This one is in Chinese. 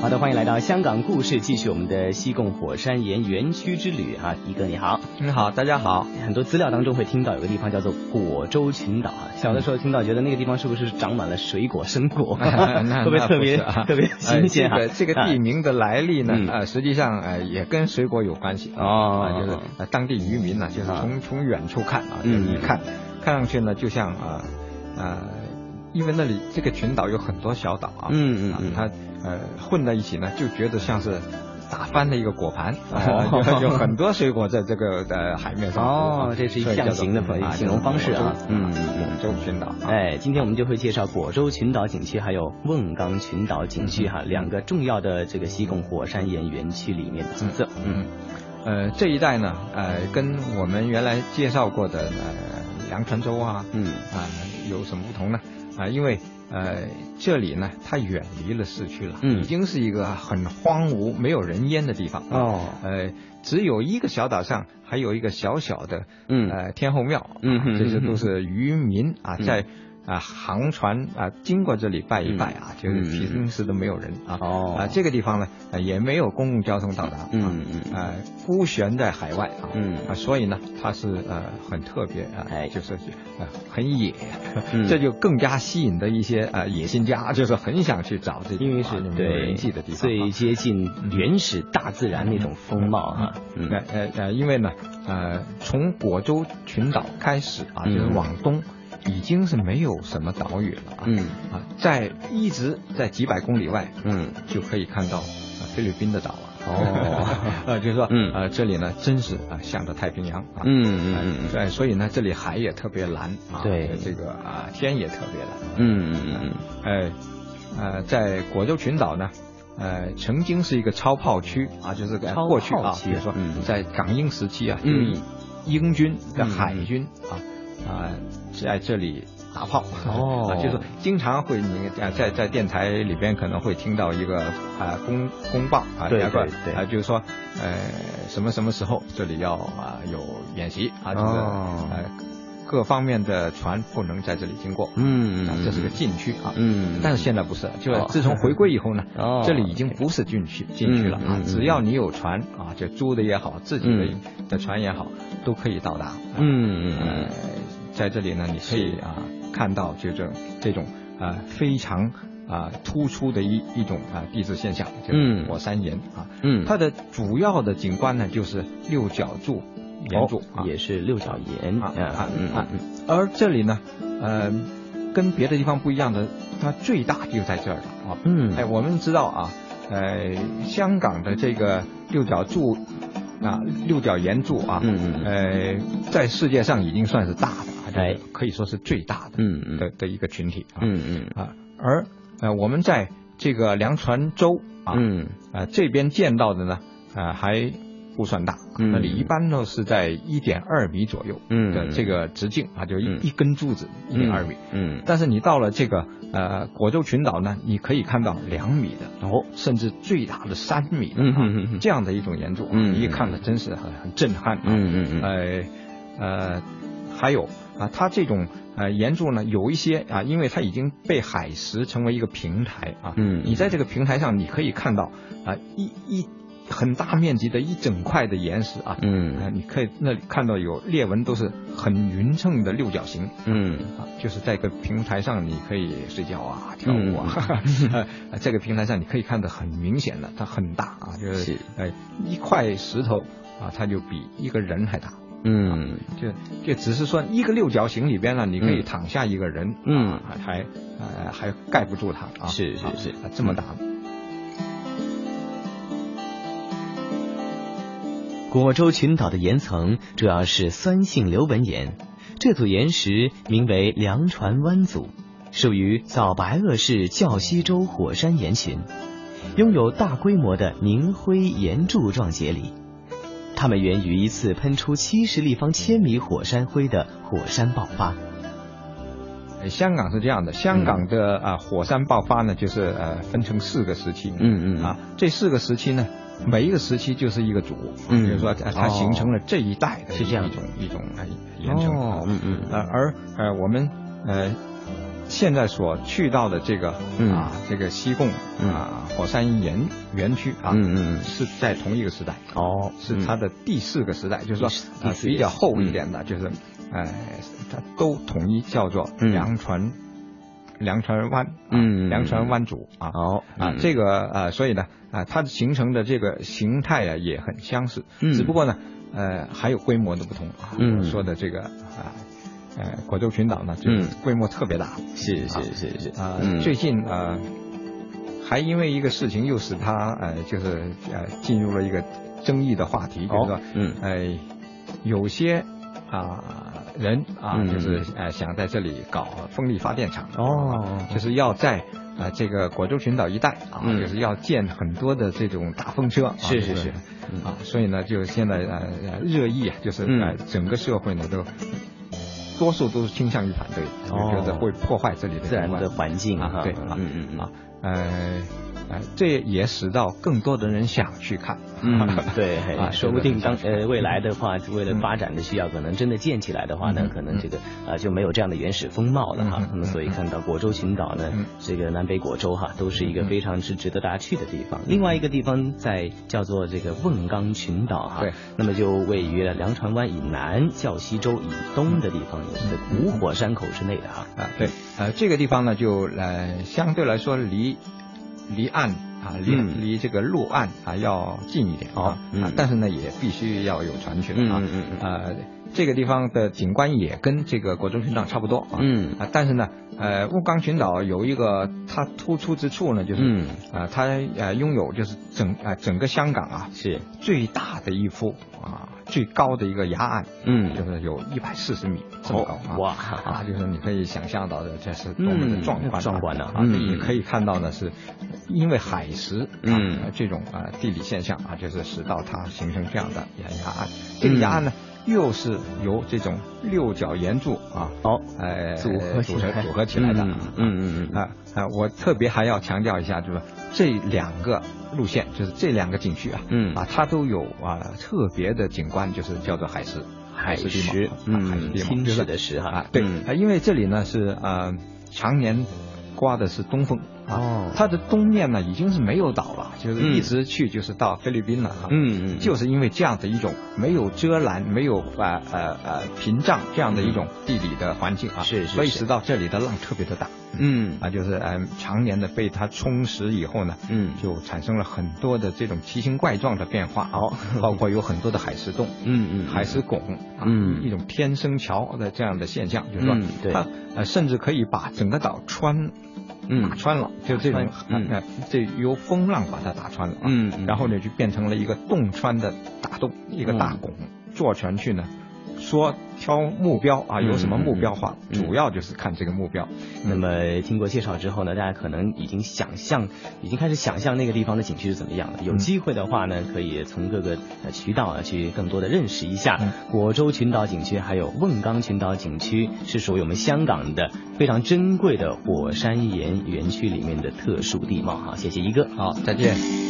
好的，欢迎来到香港故事，继续我们的西贡火山岩园区之旅啊！一哥你好，你好，大家好。很多资料当中会听到有个地方叫做果洲群岛啊，小的时候听到觉得那个地方是不是长满了水果生果？会不会特别特别新鲜啊？这个地名的来历呢，呃，实际上呃也跟水果有关系哦，就是当地渔民呢，就是从从远处看啊，一看看上去呢，就像啊呃，因为那里这个群岛有很多小岛啊，嗯嗯嗯，它。呃，混在一起呢，就觉得像是打翻的一个果盘，有很多水果在这个呃海面上。哦，这是一象形的形容方式啊。嗯，果洲群岛。哎，今天我们就会介绍果洲群岛景区，还有瓮冈群岛景区哈，两个重要的这个西贡火山岩园区里面的景色。嗯，呃，这一带呢，呃，跟我们原来介绍过的呃凉船洲啊，嗯啊，有什么不同呢？啊，因为。呃，这里呢，它远离了市区了，已经是一个很荒芜、没有人烟的地方哦。呃，只有一个小岛上还有一个小小的，嗯，呃，天后庙，嗯，这些都是渔民啊，在。啊，航船啊，经过这里拜一拜啊，就是平时都没有人啊。哦。啊，这个地方呢，也没有公共交通到达。嗯嗯。啊，孤悬在海外啊。嗯。啊，所以呢，它是呃很特别啊，就是呃很野，这就更加吸引的一些呃野心家，就是很想去找这因为是有人迹的地方，最接近原始大自然那种风貌啊。嗯。呃呃，因为呢，呃，从果州群岛开始啊，就是往东。已经是没有什么岛屿了啊，嗯。啊，在一直在几百公里外，嗯，就可以看到菲律宾的岛了。哦，呃，就是说，嗯。呃，这里呢，真是啊，向着太平洋啊，嗯嗯嗯，对，所以呢，这里海也特别蓝啊，对，这个啊，天也特别蓝，嗯嗯嗯，哎，呃，在果洲群岛呢，呃，曾经是一个超炮区啊，就是过去啊，比如说在港英时期啊，嗯，英军的海军啊。啊，在这里打炮。哦，就是经常会你啊，在在电台里边可能会听到一个啊公公报啊，对对对，啊就是说呃什么什么时候这里要啊有演习啊，就是呃各方面的船不能在这里经过，嗯嗯，这是个禁区啊，嗯，但是现在不是，就自从回归以后呢，哦，这里已经不是禁区禁区了啊，只要你有船啊，就租的也好，自己的的船也好，都可以到达，嗯嗯。在这里呢，你可以啊看到这种这种啊非常啊突出的一一种啊地质现象，就是火山岩啊，嗯，它的主要的景观呢就是六角柱岩柱啊，也是六角岩啊啊啊，而这里呢，呃，跟别的地方不一样的，它最大就在这儿了啊，嗯，哎，我们知道啊，呃，香港的这个六角柱啊六角岩柱啊，嗯嗯，呃，在世界上已经算是大的。哎，可以说是最大的，嗯嗯。的的一个群体啊，嗯嗯。啊，而呃我们在这个凉船洲啊，嗯。啊这边见到的呢，啊还不算大，那里一般都是在一点二米左右的这个直径啊，就一一根柱子一点二米，嗯，但是你到了这个呃果洲群岛呢，你可以看到两米的哦，甚至最大的三米的啊，这样的一种岩柱，嗯，一看呢真是很很震撼，嗯嗯嗯，呃呃还有。啊，它这种呃岩柱呢，有一些啊，因为它已经被海蚀成为一个平台啊，嗯，你在这个平台上，你可以看到啊一一很大面积的一整块的岩石啊，嗯，啊，你可以那里看到有裂纹，都是很匀称的六角形，嗯，啊，就是在一个平台上，你可以睡觉啊，跳舞啊，啊，这个平台上你可以看得很明显的，它很大啊，就是哎一块石头啊，它就比一个人还大。嗯，就就只是说一个六角形里边呢，你可以躺下一个人，嗯，还呃还盖不住它啊，是是是，这么大。果州群岛的岩层主要是酸性流纹岩，这组岩石名为凉船湾组，属于早白垩世较西洲火山岩群，拥有大规模的凝灰岩柱状节理。它们源于一次喷出七十立方千米火山灰的火山爆发。香港是这样的，香港的啊火山爆发呢，就是呃分成四个时期。嗯嗯啊，这四个时期呢，每一个时期就是一个组，嗯，比如说它形成了这一代的一种一种延伸。哦，嗯嗯。呃，而呃我们呃现在所去到的这个啊，这个西贡啊火山岩园区啊，嗯嗯是在同一个时代哦，是它的第四个时代，就是说啊比较厚一点的，就是哎，它都统一叫做梁船梁船湾，嗯，梁船湾组啊，哦啊，这个啊，所以呢啊，它形成的这个形态啊也很相似，只不过呢呃还有规模的不同啊，嗯，说的这个啊。呃，果州群岛呢，就是规模特别大，是是是是。啊。最近呃，还因为一个事情，又使他呃，就是呃，进入了一个争议的话题，就是说，嗯，哎，有些啊人啊，就是呃，想在这里搞风力发电厂，哦，就是要在啊这个果州群岛一带啊，就是要建很多的这种大风车，是是是，啊，所以呢，就现在呃热议啊，就是呃整个社会呢都。多数都是倾向于反对，就觉得会破坏这里的自然的环境啊，对，嗯嗯嗯。啊，呃。哎，这也使到更多的人想去看。嗯，对，说不定当呃未来的话，为了发展的需要，可能真的建起来的话呢，可能这个啊就没有这样的原始风貌了哈。那么所以看到果洲群岛呢，这个南北果洲哈，都是一个非常之值得大家去的地方。另外一个地方在叫做这个瓮冈群岛哈，对，那么就位于了梁船湾以南、教西洲以东的地方，也是古火山口之内的哈。啊，对，呃，这个地方呢，就呃相对来说离。离岸啊，离离这个陆岸啊要近一点啊，但是呢也必须要有船去啊，呃，这个地方的景观也跟这个国中群岛差不多啊，嗯。啊，但是呢，呃，雾冈群岛有一个它突出之处呢，就是啊，它呃拥有就是整啊整个香港啊是。最大的一幅啊。最高的一个崖岸，嗯，就是有一百四十米这么高啊！哇。啊，就是你可以想象到的，这是多么的壮观壮观的啊！也可以看到呢，是因为海蚀，嗯，这种啊地理现象啊，就是使到它形成这样的岩崖岸。这个崖岸呢，又是由这种六角岩柱啊，哦，哎，组合组成组合起来的，嗯嗯嗯啊啊！我特别还要强调一下，就是这两个。路线就是这两个景区啊，嗯啊，它都有啊特别的景观，就是叫做海蚀，海石，嗯，海石地质的石哈，对啊，因为这里呢是呃常年刮的是东风。啊，它的东面呢已经是没有岛了，就是一直去就是到菲律宾了哈。嗯嗯，就是因为这样的一种没有遮拦、没有呃呃呃屏障这样的一种地理的环境啊，是是，所以使到这里的浪特别的大。嗯，啊，就是呃常年的被它充实以后呢，嗯，就产生了很多的这种奇形怪状的变化。哦，包括有很多的海石洞，嗯嗯，海石拱，嗯，一种天生桥的这样的现象，就是说它呃甚至可以把整个岛穿。打穿了，就这种，呃，这由风浪把它打穿了，嗯，然后呢就变成了一个洞穿的大洞，一个大拱，坐船去呢。说挑目标啊，有什么目标话，主要就是看这个目标。那么经过介绍之后呢，大家可能已经想象，已经开始想象那个地方的景区是怎么样的。有机会的话呢，可以从各个渠道啊去更多的认识一下果洲群岛景区，还有瓮冈群岛景区，是属于我们香港的非常珍贵的火山岩园区里面的特殊地貌。好，谢谢一哥，好，再见。